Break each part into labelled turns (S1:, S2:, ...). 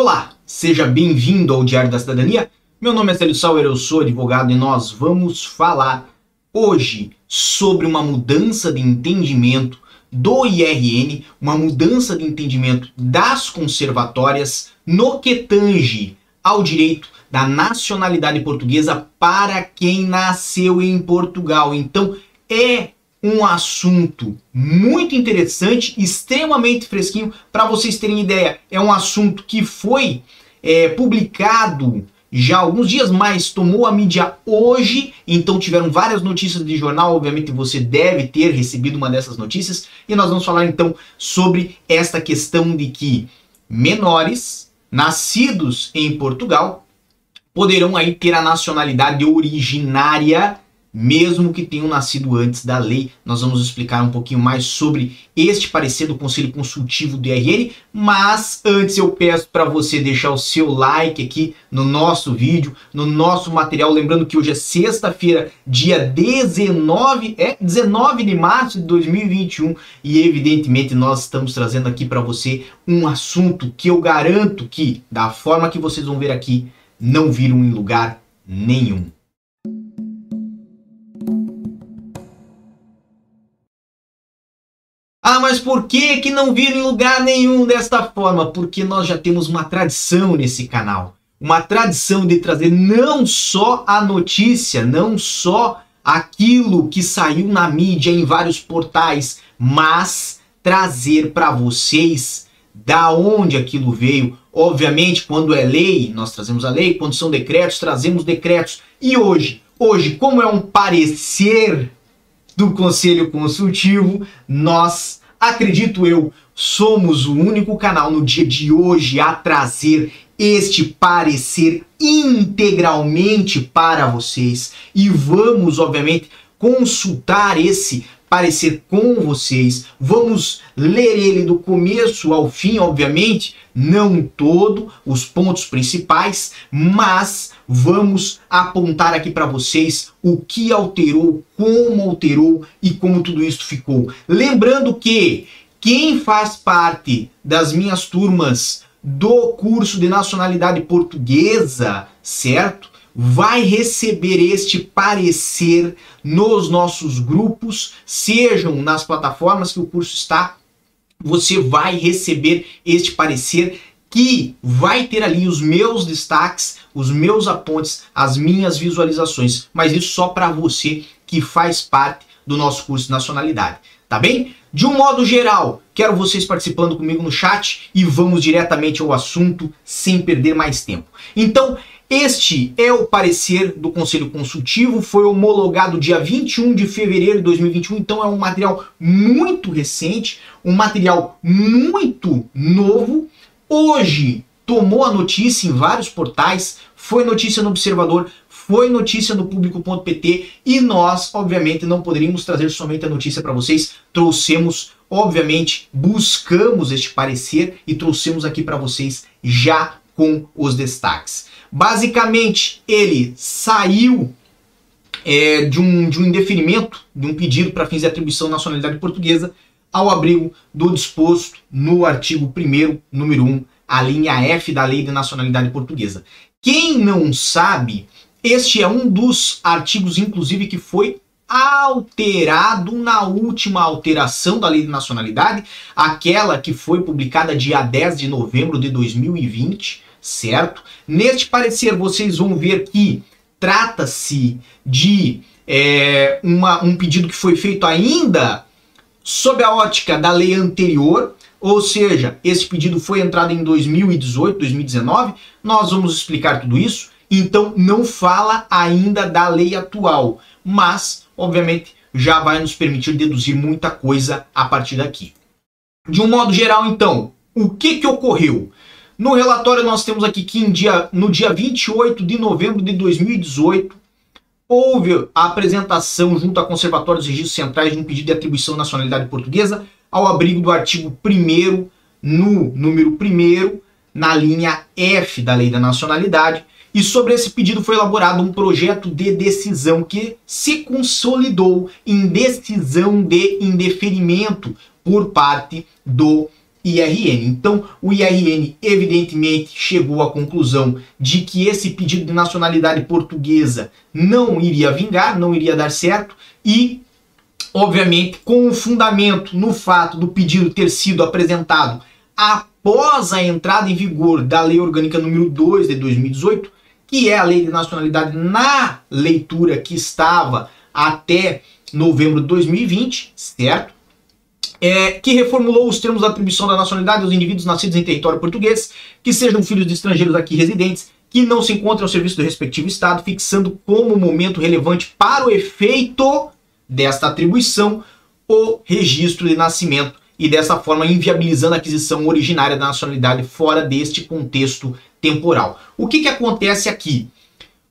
S1: Olá, seja bem-vindo ao Diário da Cidadania. Meu nome é Célio Sauer, eu sou advogado e nós vamos falar hoje sobre uma mudança de entendimento do IRN, uma mudança de entendimento das conservatórias no que tange ao direito da nacionalidade portuguesa para quem nasceu em Portugal. Então, é um assunto muito interessante, extremamente fresquinho. Para vocês terem ideia, é um assunto que foi é, publicado já alguns dias, mas tomou a mídia hoje, então tiveram várias notícias de jornal, obviamente você deve ter recebido uma dessas notícias, e nós vamos falar então sobre esta questão de que menores nascidos em Portugal poderão aí ter a nacionalidade originária mesmo que tenham nascido antes da lei. Nós vamos explicar um pouquinho mais sobre este parecer do Conselho Consultivo do IRN, mas antes eu peço para você deixar o seu like aqui no nosso vídeo, no nosso material, lembrando que hoje é sexta-feira, dia 19, é 19 de março de 2021, e evidentemente nós estamos trazendo aqui para você um assunto que eu garanto que da forma que vocês vão ver aqui, não viram em lugar nenhum. Ah, mas por que que não viram em lugar nenhum desta forma? Porque nós já temos uma tradição nesse canal. Uma tradição de trazer não só a notícia, não só aquilo que saiu na mídia em vários portais, mas trazer para vocês da onde aquilo veio. Obviamente, quando é lei, nós trazemos a lei, quando são decretos, trazemos decretos. E hoje, hoje, como é um parecer do Conselho Consultivo, nós, acredito eu, somos o único canal no dia de hoje a trazer este parecer integralmente para vocês. E vamos, obviamente, consultar esse parecer com vocês. Vamos ler ele do começo ao fim, obviamente, não todo, os pontos principais, mas vamos apontar aqui para vocês o que alterou, como alterou e como tudo isso ficou. Lembrando que quem faz parte das minhas turmas do curso de nacionalidade portuguesa, certo? Vai receber este parecer nos nossos grupos, sejam nas plataformas que o curso está, você vai receber este parecer que vai ter ali os meus destaques, os meus apontes, as minhas visualizações, mas isso só para você que faz parte do nosso curso de nacionalidade, tá bem? De um modo geral, quero vocês participando comigo no chat e vamos diretamente ao assunto sem perder mais tempo. Então, este é o parecer do Conselho Consultivo, foi homologado dia 21 de fevereiro de 2021, então é um material muito recente, um material muito novo. Hoje tomou a notícia em vários portais, foi notícia no Observador, foi notícia no público.pt e nós, obviamente, não poderíamos trazer somente a notícia para vocês, trouxemos, obviamente, buscamos este parecer e trouxemos aqui para vocês já com os destaques. Basicamente, ele saiu é, de, um, de um indeferimento, de um pedido para fins de atribuição de nacionalidade portuguesa, ao abrigo do disposto no artigo 1 número 1, a linha F da Lei de Nacionalidade Portuguesa. Quem não sabe, este é um dos artigos, inclusive, que foi alterado na última alteração da Lei de Nacionalidade, aquela que foi publicada dia 10 de novembro de 2020, certo? Neste parecer, vocês vão ver que trata-se de é, uma, um pedido que foi feito ainda sob a ótica da lei anterior, ou seja, esse pedido foi entrado em 2018, 2019. Nós vamos explicar tudo isso. Então, não fala ainda da lei atual, mas, obviamente, já vai nos permitir deduzir muita coisa a partir daqui. De um modo geral, então, o que, que ocorreu? No relatório nós temos aqui que dia, no dia 28 de novembro de 2018 houve a apresentação junto à Conservatório dos Registros Centrais de um pedido de atribuição de nacionalidade portuguesa ao abrigo do artigo 1 no número 1 na linha F da Lei da Nacionalidade, e sobre esse pedido foi elaborado um projeto de decisão que se consolidou em decisão de indeferimento por parte do IRN. Então, o IRN evidentemente chegou à conclusão de que esse pedido de nacionalidade portuguesa não iria vingar, não iria dar certo e obviamente com o fundamento no fato do pedido ter sido apresentado após a entrada em vigor da Lei Orgânica número 2 de 2018, que é a Lei de Nacionalidade na leitura que estava até novembro de 2020, certo? É, que reformulou os termos da atribuição da nacionalidade aos indivíduos nascidos em território português, que sejam filhos de estrangeiros aqui residentes, que não se encontrem ao serviço do respectivo Estado, fixando como momento relevante para o efeito desta atribuição o registro de nascimento e dessa forma inviabilizando a aquisição originária da nacionalidade fora deste contexto temporal. O que, que acontece aqui?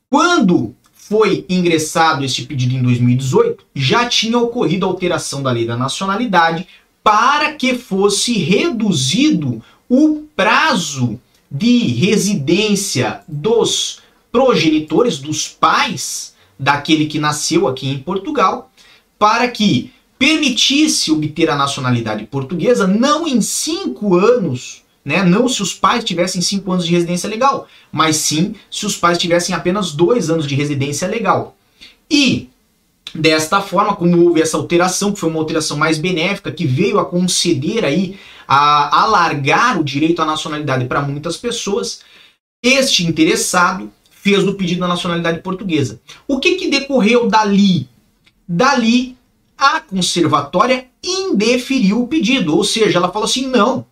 S1: Quando foi ingressado este pedido em 2018, já tinha ocorrido a alteração da lei da nacionalidade para que fosse reduzido o prazo de residência dos progenitores, dos pais daquele que nasceu aqui em Portugal, para que permitisse obter a nacionalidade portuguesa não em cinco anos, né? Não se os pais tivessem cinco anos de residência legal, mas sim se os pais tivessem apenas dois anos de residência legal. E desta forma, como houve essa alteração, que foi uma alteração mais benéfica, que veio a conceder aí, a alargar o direito à nacionalidade para muitas pessoas, este interessado fez o pedido da nacionalidade portuguesa. O que, que decorreu dali? Dali, a conservatória indeferiu o pedido, ou seja, ela falou assim: não,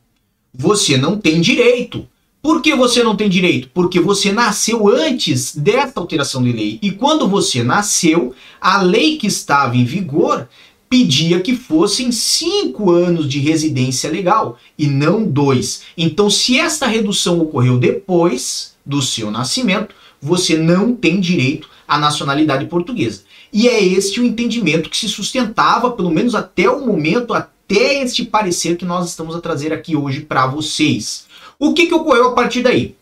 S1: você não tem direito. Por que você não tem direito? Porque você nasceu antes desta alteração de lei. E quando você nasceu, a lei que estava em vigor pedia que fossem cinco anos de residência legal e não dois. Então, se esta redução ocorreu depois do seu nascimento, você não tem direito à nacionalidade portuguesa. E é este o entendimento que se sustentava, pelo menos até o momento, até este parecer que nós estamos a trazer aqui hoje para vocês. O que, que ocorreu a partir daí?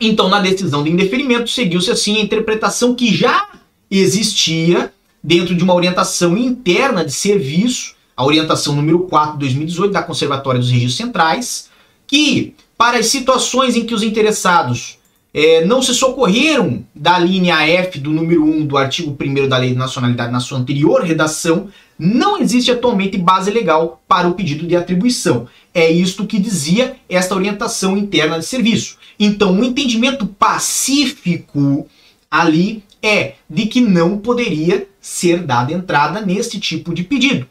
S1: Então, na decisão de indeferimento, seguiu-se assim a interpretação que já existia dentro de uma orientação interna de serviço, a orientação número 4 de 2018 da Conservatória dos Registros Centrais, que para as situações em que os interessados é, não se socorreram da linha F do número 1 do artigo 1 da Lei de Nacionalidade na sua anterior redação, não existe atualmente base legal para o pedido de atribuição. É isto que dizia esta orientação interna de serviço. Então, o um entendimento pacífico ali é de que não poderia ser dada entrada neste tipo de pedido.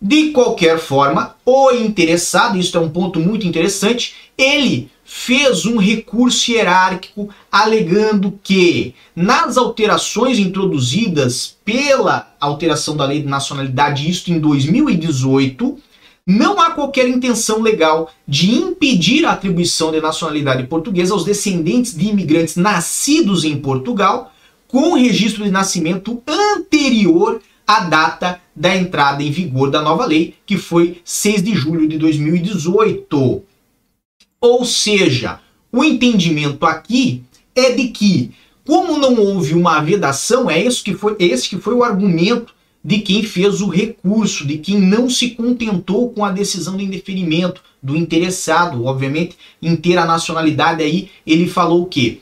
S1: De qualquer forma, o interessado, isso é um ponto muito interessante, ele fez um recurso hierárquico alegando que, nas alterações introduzidas pela alteração da lei de nacionalidade, isto em 2018, não há qualquer intenção legal de impedir a atribuição de nacionalidade portuguesa aos descendentes de imigrantes nascidos em Portugal com registro de nascimento anterior à data da entrada em vigor da nova lei, que foi 6 de julho de 2018. Ou seja, o entendimento aqui é de que, como não houve uma vedação, é esse que foi, esse que foi o argumento de quem fez o recurso, de quem não se contentou com a decisão de indeferimento do interessado, obviamente, em ter a nacionalidade aí, ele falou o quê?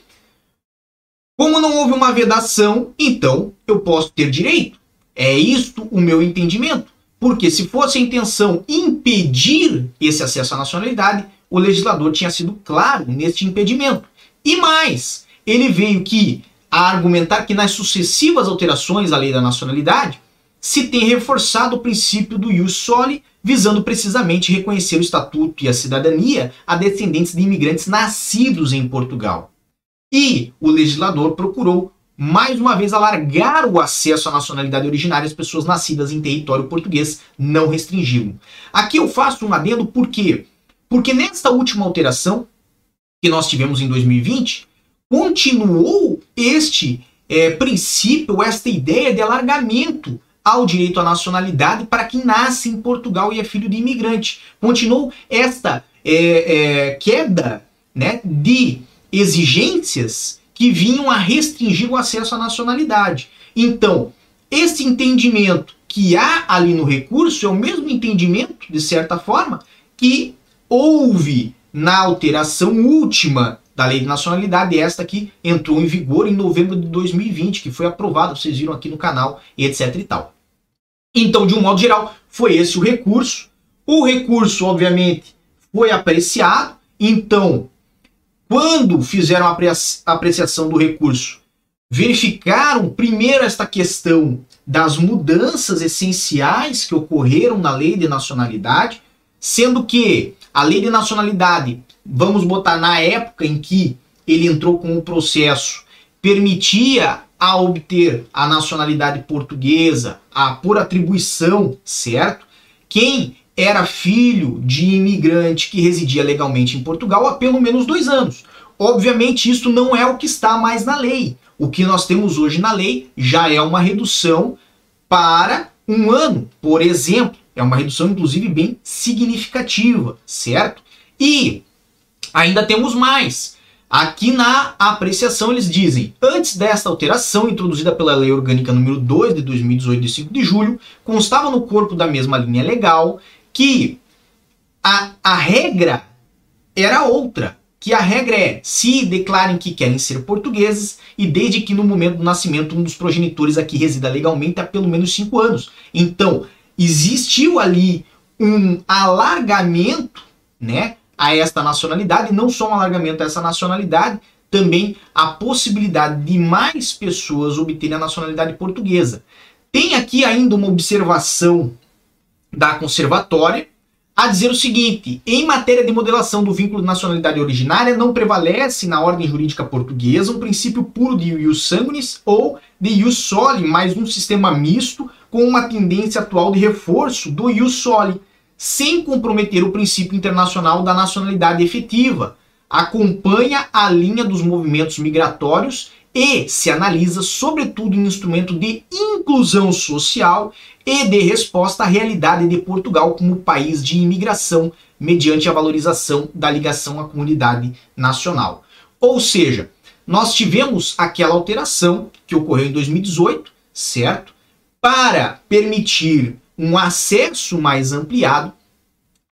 S1: Como não houve uma vedação, então eu posso ter direito. É isto o meu entendimento. Porque se fosse a intenção impedir esse acesso à nacionalidade, o legislador tinha sido claro neste impedimento. E mais, ele veio que a argumentar que nas sucessivas alterações à lei da nacionalidade se tem reforçado o princípio do ius soli, visando precisamente reconhecer o estatuto e a cidadania a descendentes de imigrantes nascidos em Portugal. E o legislador procurou mais uma vez alargar o acesso à nacionalidade originária às pessoas nascidas em território português, não restringi-lo. Aqui eu faço um adendo por quê? Porque nesta última alteração que nós tivemos em 2020, continuou este é, princípio, esta ideia de alargamento ao direito à nacionalidade para quem nasce em Portugal e é filho de imigrante. Continuou esta é, é, queda né, de exigências que vinham a restringir o acesso à nacionalidade. Então, esse entendimento que há ali no recurso é o mesmo entendimento, de certa forma, que houve na alteração última da lei de nacionalidade, esta que entrou em vigor em novembro de 2020, que foi aprovada, vocês viram aqui no canal, etc e tal. Então, de um modo geral, foi esse o recurso. O recurso, obviamente, foi apreciado. Então, quando fizeram a apreciação do recurso, verificaram primeiro esta questão das mudanças essenciais que ocorreram na lei de nacionalidade, sendo que a lei de nacionalidade, vamos botar na época em que ele entrou com o processo, permitia a obter a nacionalidade portuguesa, a por atribuição, certo? Quem era filho de imigrante que residia legalmente em Portugal há pelo menos dois anos. Obviamente, isso não é o que está mais na lei. O que nós temos hoje na lei já é uma redução para um ano, por exemplo. É uma redução, inclusive, bem significativa, certo? E ainda temos mais. Aqui na apreciação eles dizem: antes desta alteração, introduzida pela Lei Orgânica número 2 de 2018, de 5 de julho, constava no corpo da mesma linha legal que a, a regra era outra. Que a regra é se declarem que querem ser portugueses e desde que no momento do nascimento um dos progenitores aqui resida legalmente há pelo menos cinco anos. Então, existiu ali um alargamento, né, a esta nacionalidade, não só um alargamento a essa nacionalidade, também a possibilidade de mais pessoas obterem a nacionalidade portuguesa. Tem aqui ainda uma observação da conservatória a dizer o seguinte: em matéria de modelação do vínculo de nacionalidade originária, não prevalece na ordem jurídica portuguesa um princípio puro de ius sanguinis ou de ius soli, mas um sistema misto com uma tendência atual de reforço do ius soli, sem comprometer o princípio internacional da nacionalidade efetiva. Acompanha a linha dos movimentos migratórios e se analisa, sobretudo, em instrumento de inclusão social e de resposta à realidade de Portugal como país de imigração, mediante a valorização da ligação à comunidade nacional. Ou seja, nós tivemos aquela alteração que ocorreu em 2018, certo? Para permitir um acesso mais ampliado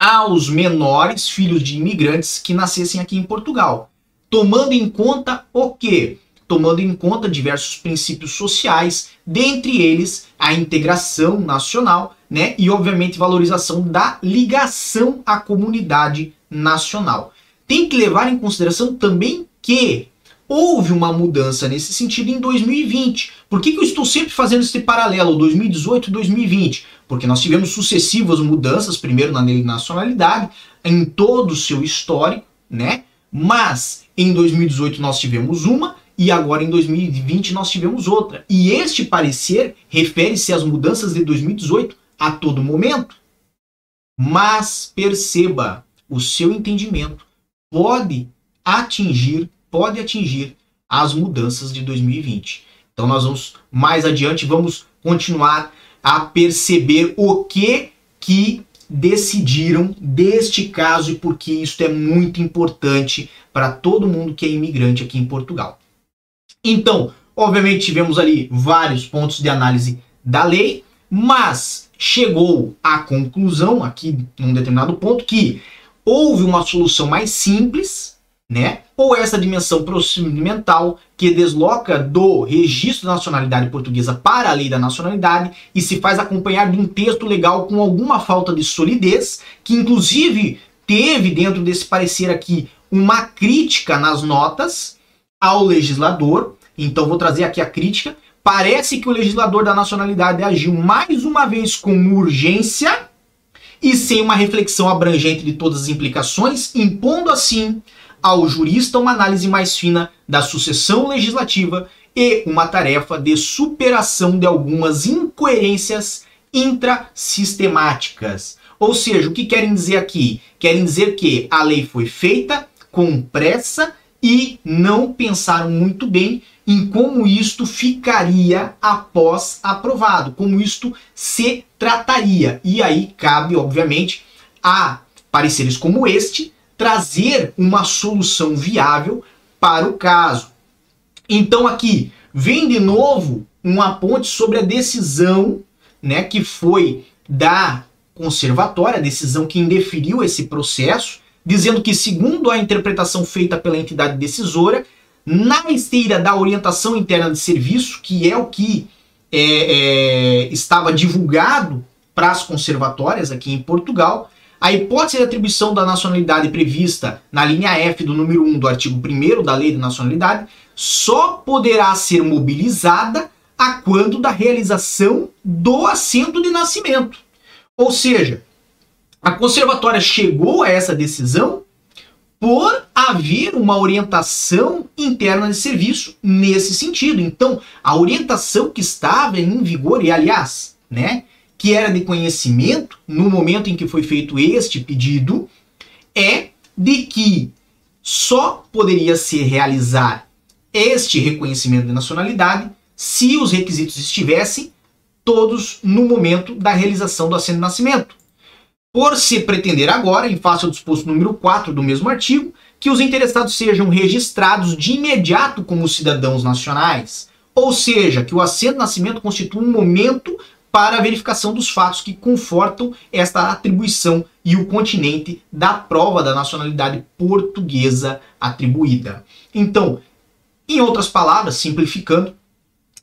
S1: aos menores filhos de imigrantes que nascessem aqui em Portugal, tomando em conta o que? tomando em conta diversos princípios sociais, dentre eles a integração nacional, né, e obviamente valorização da ligação à comunidade nacional. Tem que levar em consideração também que houve uma mudança nesse sentido em 2020. Por que, que eu estou sempre fazendo esse paralelo 2018 e 2020? Porque nós tivemos sucessivas mudanças, primeiro na nacionalidade, em todo o seu histórico, né? Mas em 2018 nós tivemos uma e agora em 2020 nós tivemos outra. E este parecer refere-se às mudanças de 2018 a todo momento. Mas perceba, o seu entendimento pode atingir, pode atingir as mudanças de 2020. Então nós vamos mais adiante vamos continuar a perceber o que que decidiram deste caso e porque isso é muito importante para todo mundo que é imigrante aqui em Portugal. Então, obviamente, tivemos ali vários pontos de análise da lei, mas chegou à conclusão, aqui num determinado ponto, que houve uma solução mais simples, né? Ou essa dimensão procedimental que desloca do registro da nacionalidade portuguesa para a lei da nacionalidade e se faz acompanhar de um texto legal com alguma falta de solidez, que inclusive teve dentro desse parecer aqui uma crítica nas notas ao legislador. Então vou trazer aqui a crítica. Parece que o legislador da nacionalidade agiu mais uma vez com urgência e sem uma reflexão abrangente de todas as implicações, impondo assim ao jurista uma análise mais fina da sucessão legislativa e uma tarefa de superação de algumas incoerências intrasistemáticas. Ou seja, o que querem dizer aqui? Querem dizer que a lei foi feita com pressa e não pensaram muito bem em como isto ficaria após aprovado, como isto se trataria. E aí cabe, obviamente, a pareceres como este trazer uma solução viável para o caso. Então aqui vem de novo uma ponte sobre a decisão, né, que foi da conservatória, a decisão que indeferiu esse processo, dizendo que, segundo a interpretação feita pela entidade decisora, na esteira da orientação interna de serviço, que é o que é, é, estava divulgado para as conservatórias aqui em Portugal, a hipótese de atribuição da nacionalidade prevista na linha F do número 1 do artigo 1 da Lei de Nacionalidade só poderá ser mobilizada a quando da realização do assento de nascimento. Ou seja, a conservatória chegou a essa decisão por haver uma orientação interna de serviço nesse sentido. Então, a orientação que estava em vigor, e aliás, né, que era de conhecimento no momento em que foi feito este pedido, é de que só poderia se realizar este reconhecimento de nacionalidade se os requisitos estivessem todos no momento da realização do assento de nascimento. Por se pretender agora, em face ao disposto número 4 do mesmo artigo, que os interessados sejam registrados de imediato como cidadãos nacionais, ou seja, que o assento de nascimento constitua um momento para a verificação dos fatos que confortam esta atribuição e o continente da prova da nacionalidade portuguesa atribuída. Então, em outras palavras, simplificando,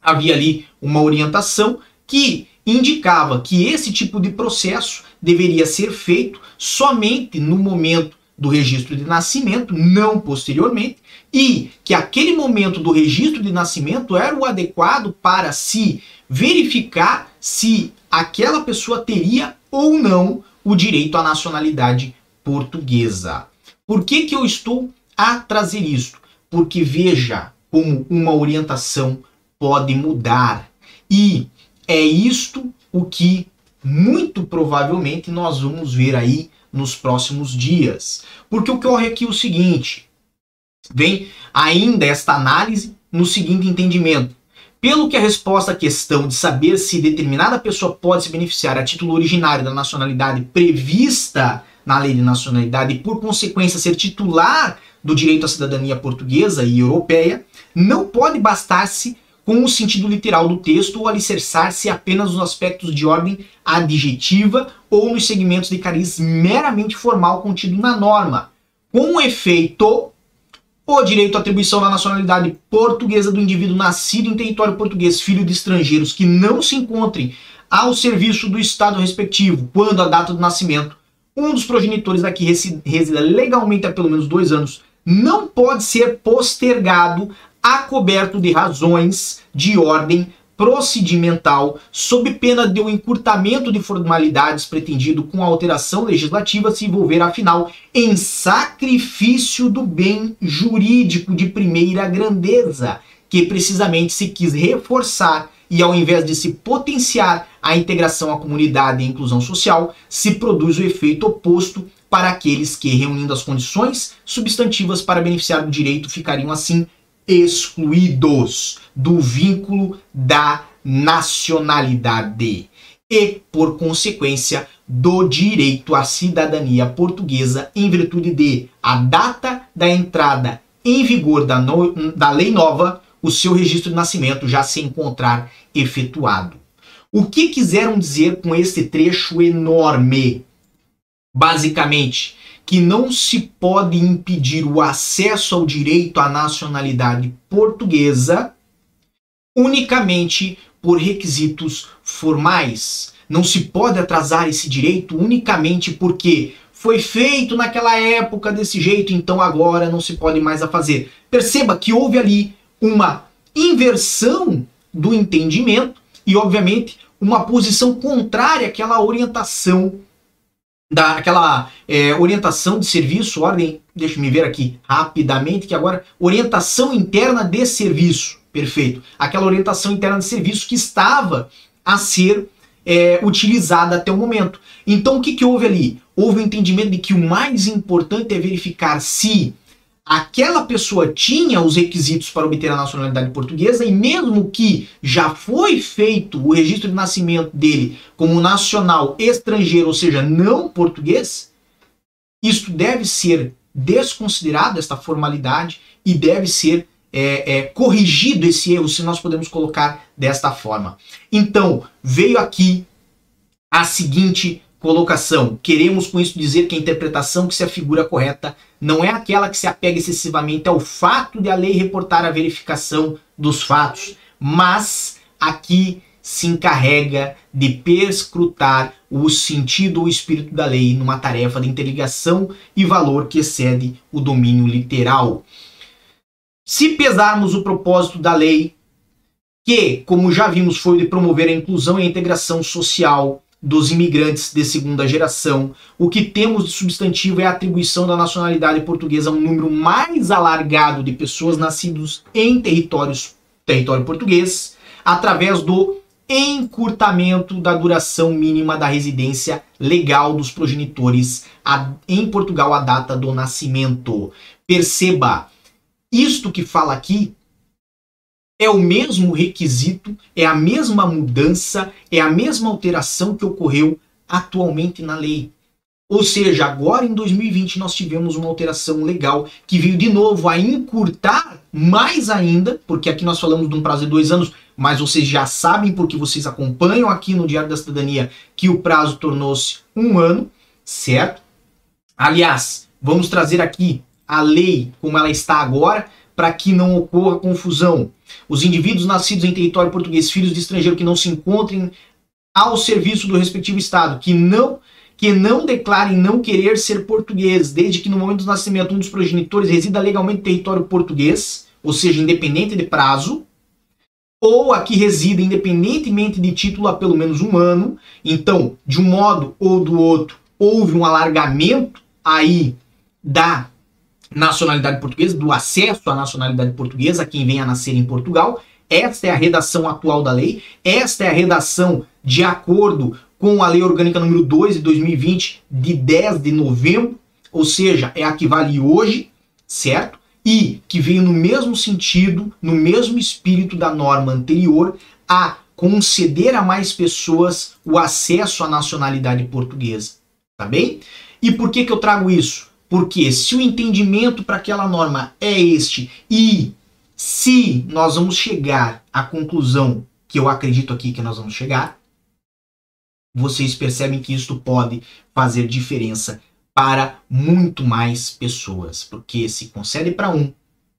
S1: havia ali uma orientação que indicava que esse tipo de processo deveria ser feito somente no momento do registro de nascimento, não posteriormente, e que aquele momento do registro de nascimento era o adequado para se verificar se aquela pessoa teria ou não o direito à nacionalidade portuguesa. Por que, que eu estou a trazer isto? Porque veja como uma orientação pode mudar. E é isto o que muito provavelmente nós vamos ver aí nos próximos dias. Porque ocorre aqui o seguinte: vem ainda esta análise no seguinte entendimento. Pelo que a resposta à questão de saber se determinada pessoa pode se beneficiar a título originário da nacionalidade prevista na lei de nacionalidade e, por consequência, ser titular do direito à cidadania portuguesa e europeia, não pode bastar-se com o sentido literal do texto ou alicerçar-se apenas nos aspectos de ordem adjetiva ou nos segmentos de cariz meramente formal contido na norma. Com efeito, o direito à atribuição da nacionalidade portuguesa do indivíduo nascido em território português, filho de estrangeiros que não se encontrem ao serviço do Estado respectivo quando a data do nascimento um dos progenitores daqui resida legalmente há pelo menos dois anos, não pode ser postergado acoberto de razões de ordem procedimental, sob pena de um encurtamento de formalidades pretendido com a alteração legislativa se envolver, afinal, em sacrifício do bem jurídico de primeira grandeza, que precisamente se quis reforçar e, ao invés de se potenciar a integração à comunidade e a inclusão social, se produz o efeito oposto para aqueles que, reunindo as condições substantivas para beneficiar do direito, ficariam assim excluídos do vínculo da nacionalidade e, por consequência, do direito à cidadania portuguesa em virtude de a data da entrada em vigor da, no, da lei nova, o seu registro de nascimento já se encontrar efetuado. O que quiseram dizer com este trecho enorme? Basicamente, que não se pode impedir o acesso ao direito à nacionalidade portuguesa unicamente por requisitos formais. Não se pode atrasar esse direito unicamente porque foi feito naquela época desse jeito, então agora não se pode mais a fazer. Perceba que houve ali uma inversão do entendimento e, obviamente, uma posição contrária àquela orientação daquela é, orientação de serviço, ordem, deixa me ver aqui rapidamente, que agora, orientação interna de serviço, perfeito. Aquela orientação interna de serviço que estava a ser é, utilizada até o momento. Então, o que, que houve ali? Houve o entendimento de que o mais importante é verificar se aquela pessoa tinha os requisitos para obter a nacionalidade portuguesa e mesmo que já foi feito o registro de nascimento dele como nacional estrangeiro, ou seja, não português, isto deve ser desconsiderado, esta formalidade, e deve ser é, é, corrigido esse erro, se nós podemos colocar desta forma. Então, veio aqui a seguinte Colocação: queremos com isso dizer que a interpretação que se afigura correta não é aquela que se apega excessivamente ao fato de a lei reportar a verificação dos fatos, mas aqui se encarrega de perscrutar o sentido ou espírito da lei numa tarefa de interligação e valor que excede o domínio literal. Se pesarmos o propósito da lei, que, como já vimos, foi de promover a inclusão e a integração social dos imigrantes de segunda geração. O que temos de substantivo é a atribuição da nacionalidade portuguesa a um número mais alargado de pessoas nascidas em territórios, território português, através do encurtamento da duração mínima da residência legal dos progenitores a, em Portugal à data do nascimento. Perceba, isto que fala aqui é o mesmo requisito, é a mesma mudança, é a mesma alteração que ocorreu atualmente na lei. Ou seja, agora em 2020 nós tivemos uma alteração legal que veio de novo a encurtar mais ainda, porque aqui nós falamos de um prazo de dois anos, mas vocês já sabem, porque vocês acompanham aqui no Diário da Cidadania, que o prazo tornou-se um ano, certo? Aliás, vamos trazer aqui a lei como ela está agora, para que não ocorra confusão. Os indivíduos nascidos em território português, filhos de estrangeiro que não se encontrem ao serviço do respectivo Estado, que não que não declarem não querer ser português, desde que no momento do nascimento um dos progenitores resida legalmente em território português, ou seja, independente de prazo, ou aqui resida independentemente de título há pelo menos um ano. Então, de um modo ou do outro, houve um alargamento aí da nacionalidade portuguesa, do acesso à nacionalidade portuguesa a quem vem a nascer em Portugal. Esta é a redação atual da lei, esta é a redação de acordo com a Lei Orgânica número 2 de 2020, de 10 de novembro, ou seja, é a que vale hoje, certo? E que veio no mesmo sentido, no mesmo espírito da norma anterior, a conceder a mais pessoas o acesso à nacionalidade portuguesa. Tá bem? E por que, que eu trago isso? Porque se o entendimento para aquela norma é este e se nós vamos chegar à conclusão que eu acredito aqui que nós vamos chegar, vocês percebem que isto pode fazer diferença para muito mais pessoas, porque se concede para um,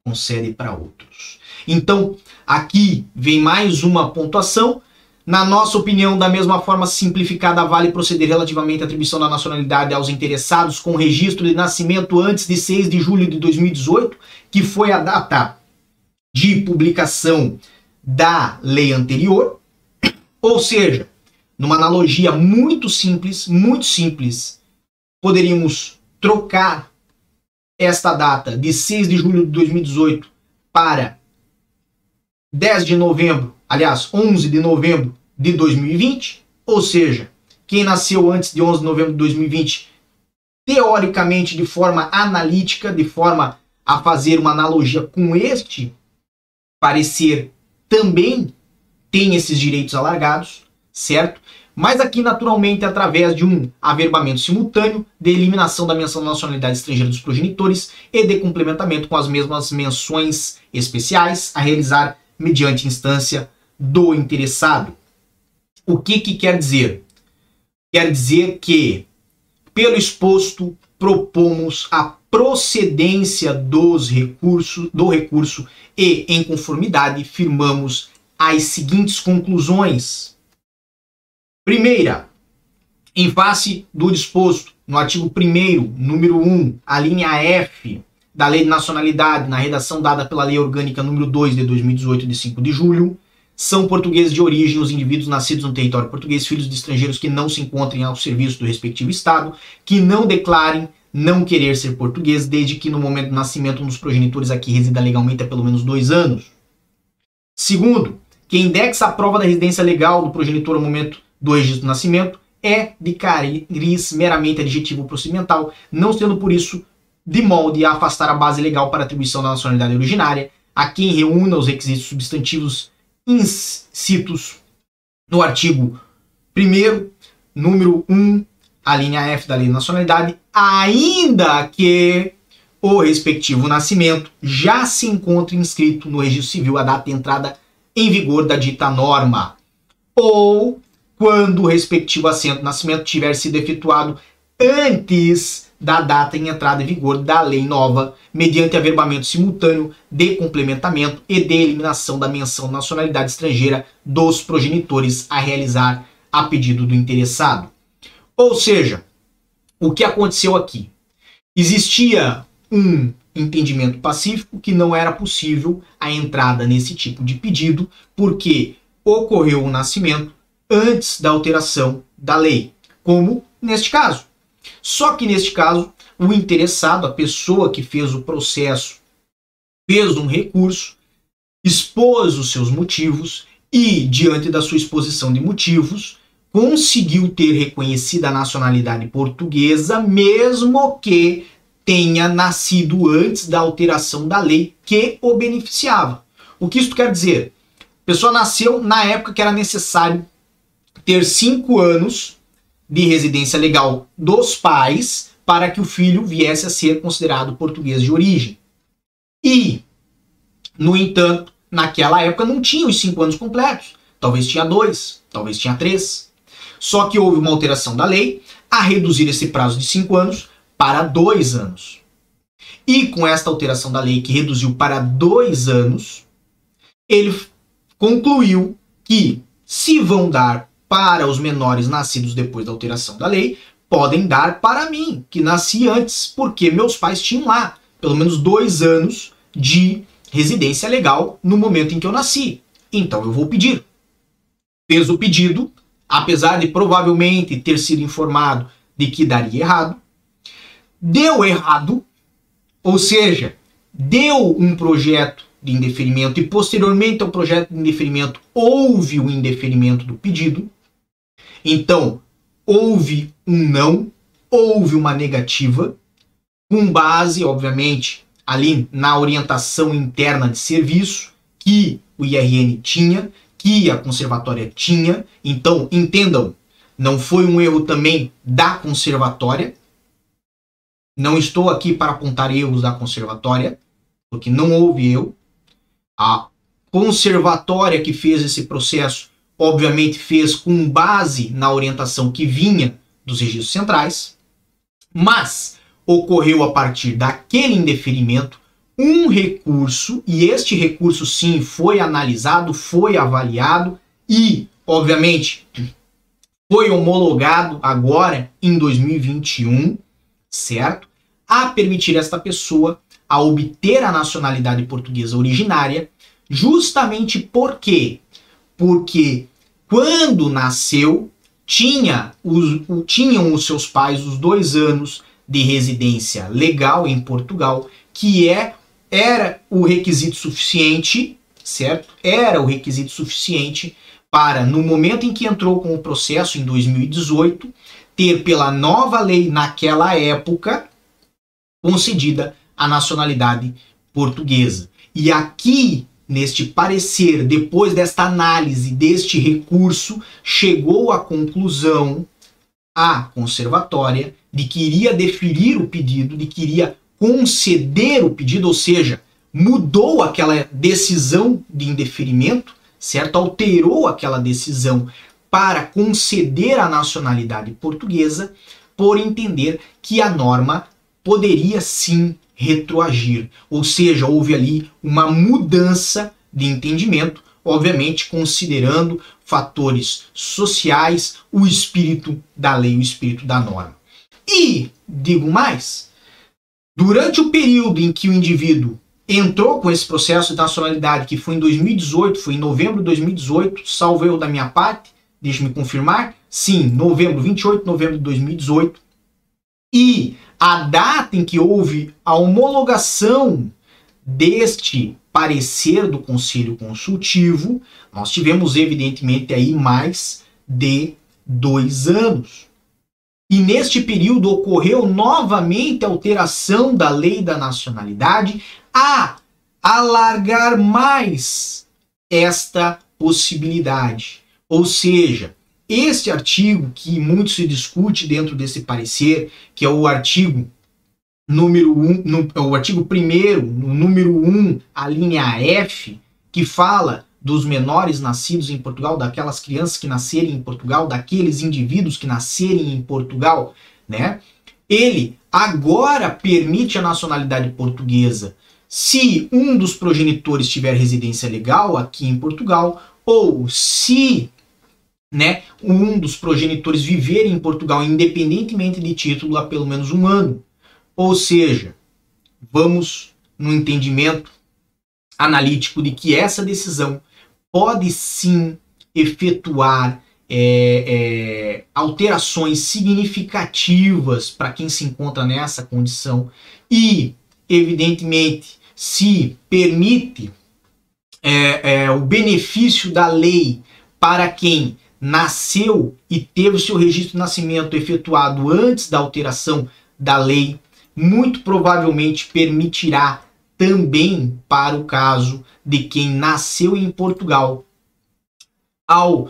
S1: concede para outros. Então, aqui vem mais uma pontuação na nossa opinião, da mesma forma simplificada, vale proceder relativamente à atribuição da nacionalidade aos interessados com registro de nascimento antes de 6 de julho de 2018, que foi a data de publicação da lei anterior. Ou seja, numa analogia muito simples, muito simples, poderíamos trocar esta data de 6 de julho de 2018 para 10 de novembro aliás, 11 de novembro de 2020, ou seja, quem nasceu antes de 11 de novembro de 2020, teoricamente, de forma analítica, de forma a fazer uma analogia com este parecer, também tem esses direitos alargados, certo? Mas aqui, naturalmente, através de um averbamento simultâneo de eliminação da menção da nacionalidade estrangeira dos progenitores e de complementamento com as mesmas menções especiais a realizar mediante instância do interessado. O que, que quer dizer? Quer dizer que, pelo exposto, propomos a procedência dos recursos, do recurso e, em conformidade, firmamos as seguintes conclusões. Primeira, em face do disposto no artigo 1 número 1, a linha F da Lei de Nacionalidade, na redação dada pela Lei Orgânica número 2 de 2018, de 5 de julho, são portugueses de origem os indivíduos nascidos no território português, filhos de estrangeiros que não se encontrem ao serviço do respectivo Estado, que não declarem não querer ser português, desde que no momento do nascimento um dos progenitores aqui resida legalmente há pelo menos dois anos. Segundo, que indexa a prova da residência legal do progenitor ao momento do registro do nascimento é de cariz meramente adjetivo procedimental, não sendo por isso de molde a afastar a base legal para atribuição da nacionalidade originária, a quem reúna os requisitos substantivos incitos no artigo 1 número 1, a linha F da Lei de Nacionalidade, ainda que o respectivo nascimento já se encontre inscrito no registro civil a data de entrada em vigor da dita norma, ou quando o respectivo assento de nascimento tiver sido efetuado antes da data em entrada em vigor da lei nova, mediante averbamento simultâneo de complementamento e de eliminação da menção nacionalidade estrangeira dos progenitores a realizar a pedido do interessado. Ou seja, o que aconteceu aqui? Existia um entendimento pacífico que não era possível a entrada nesse tipo de pedido, porque ocorreu o nascimento antes da alteração da lei, como neste caso. Só que neste caso, o interessado, a pessoa que fez o processo, fez um recurso, expôs os seus motivos e, diante da sua exposição de motivos, conseguiu ter reconhecida a nacionalidade portuguesa, mesmo que tenha nascido antes da alteração da lei que o beneficiava. O que isso quer dizer? A pessoa nasceu na época que era necessário ter cinco anos de residência legal dos pais para que o filho viesse a ser considerado português de origem. E, no entanto, naquela época não tinha os cinco anos completos. Talvez tinha dois, talvez tinha três. Só que houve uma alteração da lei a reduzir esse prazo de cinco anos para dois anos. E com esta alteração da lei que reduziu para dois anos, ele concluiu que se vão dar para os menores nascidos depois da alteração da lei, podem dar para mim, que nasci antes, porque meus pais tinham lá pelo menos dois anos de residência legal no momento em que eu nasci. Então eu vou pedir. Fez o pedido, apesar de provavelmente ter sido informado de que daria errado, deu errado, ou seja, deu um projeto de indeferimento e posteriormente ao projeto de indeferimento houve o indeferimento do pedido, então, houve um não, houve uma negativa, com base, obviamente, ali na orientação interna de serviço que o IRN tinha, que a conservatória tinha. Então, entendam, não foi um erro também da conservatória. Não estou aqui para apontar erros da conservatória, porque não houve erro. A conservatória que fez esse processo obviamente fez com base na orientação que vinha dos registros centrais, mas ocorreu a partir daquele indeferimento um recurso, e este recurso sim foi analisado, foi avaliado e, obviamente, foi homologado agora em 2021, certo? A permitir esta pessoa a obter a nacionalidade portuguesa originária, justamente porque porque quando nasceu, tinha os, tinham os seus pais os dois anos de residência legal em Portugal, que é era o requisito suficiente, certo? Era o requisito suficiente para, no momento em que entrou com o processo, em 2018, ter pela nova lei naquela época concedida a nacionalidade portuguesa. E aqui neste parecer, depois desta análise deste recurso, chegou à conclusão a conservatória de que iria deferir o pedido, de que iria conceder o pedido, ou seja, mudou aquela decisão de indeferimento, certo? Alterou aquela decisão para conceder a nacionalidade portuguesa, por entender que a norma poderia sim retroagir. Ou seja, houve ali uma mudança de entendimento, obviamente considerando fatores sociais, o espírito da lei, o espírito da norma. E, digo mais, durante o período em que o indivíduo entrou com esse processo de nacionalidade, que foi em 2018, foi em novembro de 2018, salvo erro da minha parte, deixe-me confirmar, sim, novembro, 28 de novembro de 2018, e a data em que houve a homologação deste parecer do Conselho Consultivo, nós tivemos evidentemente aí mais de dois anos. E neste período ocorreu novamente a alteração da lei da nacionalidade a alargar mais esta possibilidade. Ou seja, este artigo, que muito se discute dentro desse parecer, que é o artigo número 1, um, no, é o artigo 1 no número 1, um, a linha F, que fala dos menores nascidos em Portugal, daquelas crianças que nascerem em Portugal, daqueles indivíduos que nascerem em Portugal, né? Ele agora permite a nacionalidade portuguesa se um dos progenitores tiver residência legal aqui em Portugal ou se né, um dos progenitores viver em Portugal independentemente de título há pelo menos um ano. Ou seja, vamos no entendimento analítico de que essa decisão pode sim efetuar é, é, alterações significativas para quem se encontra nessa condição e, evidentemente, se permite é, é o benefício da lei para quem nasceu e teve seu registro de nascimento efetuado antes da alteração da lei, muito provavelmente permitirá também para o caso de quem nasceu em Portugal ao,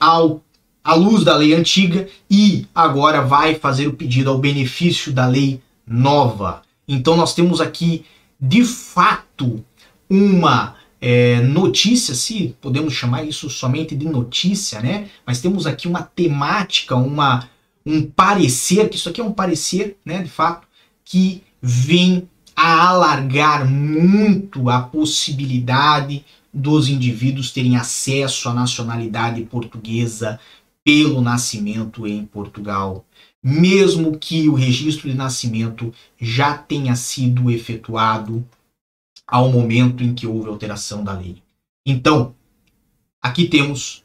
S1: ao à luz da lei antiga e agora vai fazer o pedido ao benefício da lei nova. Então nós temos aqui de fato uma é, notícia, se podemos chamar isso somente de notícia, né? Mas temos aqui uma temática, uma, um parecer, que isso aqui é um parecer, né, de fato, que vem a alargar muito a possibilidade dos indivíduos terem acesso à nacionalidade portuguesa pelo nascimento em Portugal, mesmo que o registro de nascimento já tenha sido efetuado ao momento em que houve alteração da lei. Então, aqui temos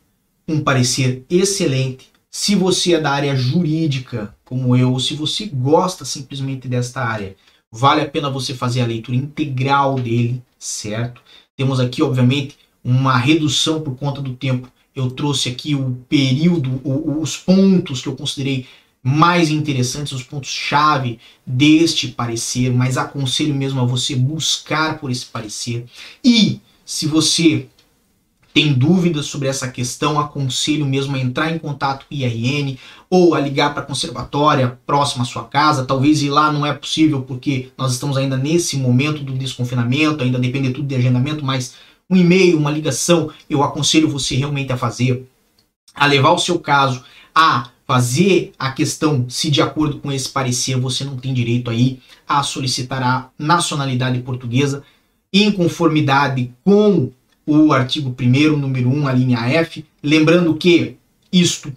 S1: um parecer excelente. Se você é da área jurídica, como eu, ou se você gosta simplesmente desta área, vale a pena você fazer a leitura integral dele, certo? Temos aqui, obviamente, uma redução por conta do tempo. Eu trouxe aqui o período, os pontos que eu considerei mais interessantes, os pontos-chave deste parecer, mas aconselho mesmo a você buscar por esse parecer. E se você tem dúvidas sobre essa questão, aconselho mesmo a entrar em contato com o IRN ou a ligar para a conservatória próxima à sua casa. Talvez ir lá não é possível porque nós estamos ainda nesse momento do desconfinamento, ainda depende tudo de agendamento, mas um e-mail, uma ligação, eu aconselho você realmente a fazer, a levar o seu caso a fazer a questão se de acordo com esse parecer você não tem direito aí a solicitar a nacionalidade portuguesa em conformidade com o artigo 1 número 1, a linha F, lembrando que isto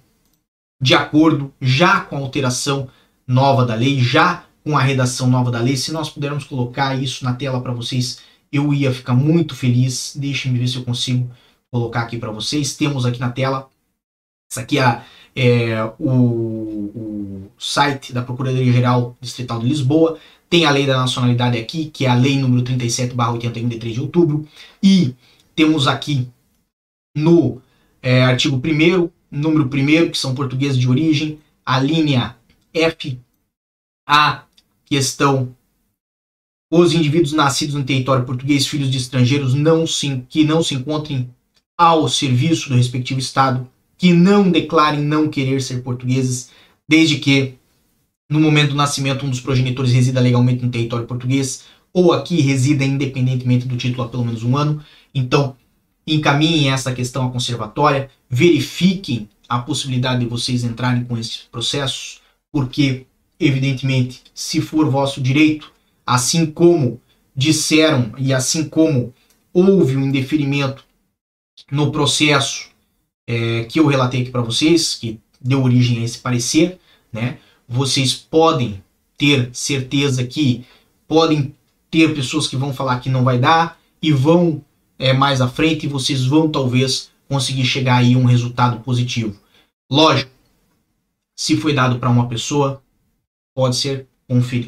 S1: de acordo já com a alteração nova da lei, já com a redação nova da lei, se nós pudermos colocar isso na tela para vocês, eu ia ficar muito feliz. Deixem-me ver se eu consigo colocar aqui para vocês. Temos aqui na tela, essa aqui é a é, o, o, site da Procuradoria-Geral Distrital de Lisboa, tem a lei da nacionalidade aqui, que é a lei número 37, 81 de 3 de outubro, e temos aqui no é, artigo 1 número 1 que são portugueses de origem, a linha F, a questão os indivíduos nascidos no território português, filhos de estrangeiros não se, que não se encontrem ao serviço do respectivo Estado, que não declarem não querer ser portugueses, desde que no momento do nascimento um dos progenitores resida legalmente no território português ou aqui resida independentemente do título há pelo menos um ano. Então, encaminhem essa questão à conservatória, verifiquem a possibilidade de vocês entrarem com esses processos, porque, evidentemente, se for vosso direito, assim como disseram e assim como houve um indeferimento no processo é, que eu relatei aqui para vocês, que deu origem a esse parecer, né? Vocês podem ter certeza que podem ter pessoas que vão falar que não vai dar e vão é, mais à frente e vocês vão talvez conseguir chegar aí a um resultado positivo. Lógico, se foi dado para uma pessoa, pode ser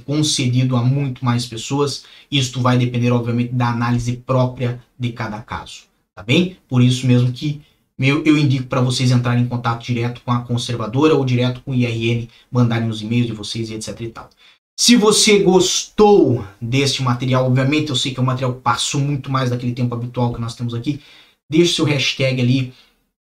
S1: concedido a muito mais pessoas. Isto vai depender, obviamente, da análise própria de cada caso. Tá bem? Por isso mesmo que eu, eu indico para vocês entrarem em contato direto com a conservadora ou direto com o IRN, mandarem os e-mails de vocês e etc e tal. Se você gostou deste material, obviamente eu sei que é um material que passou muito mais daquele tempo habitual que nós temos aqui, deixe seu hashtag ali,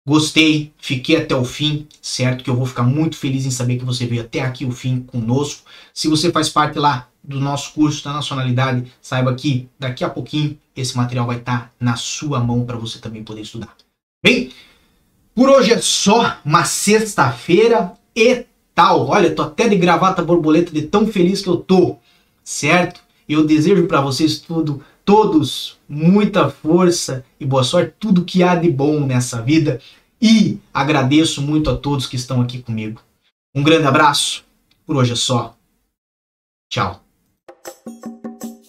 S1: Gostei, fiquei até o fim, certo? Que eu vou ficar muito feliz em saber que você veio até aqui o fim conosco. Se você faz parte lá do nosso curso da nacionalidade, saiba que daqui a pouquinho esse material vai estar na sua mão para você também poder estudar. Bem, por hoje é só uma sexta-feira e tal. Olha, tô até de gravata borboleta de tão feliz que eu tô, certo? Eu desejo para vocês tudo todos muita força e boa sorte, tudo que há de bom nessa vida. E agradeço muito a todos que estão aqui comigo. Um grande abraço. Por hoje é só. Tchau.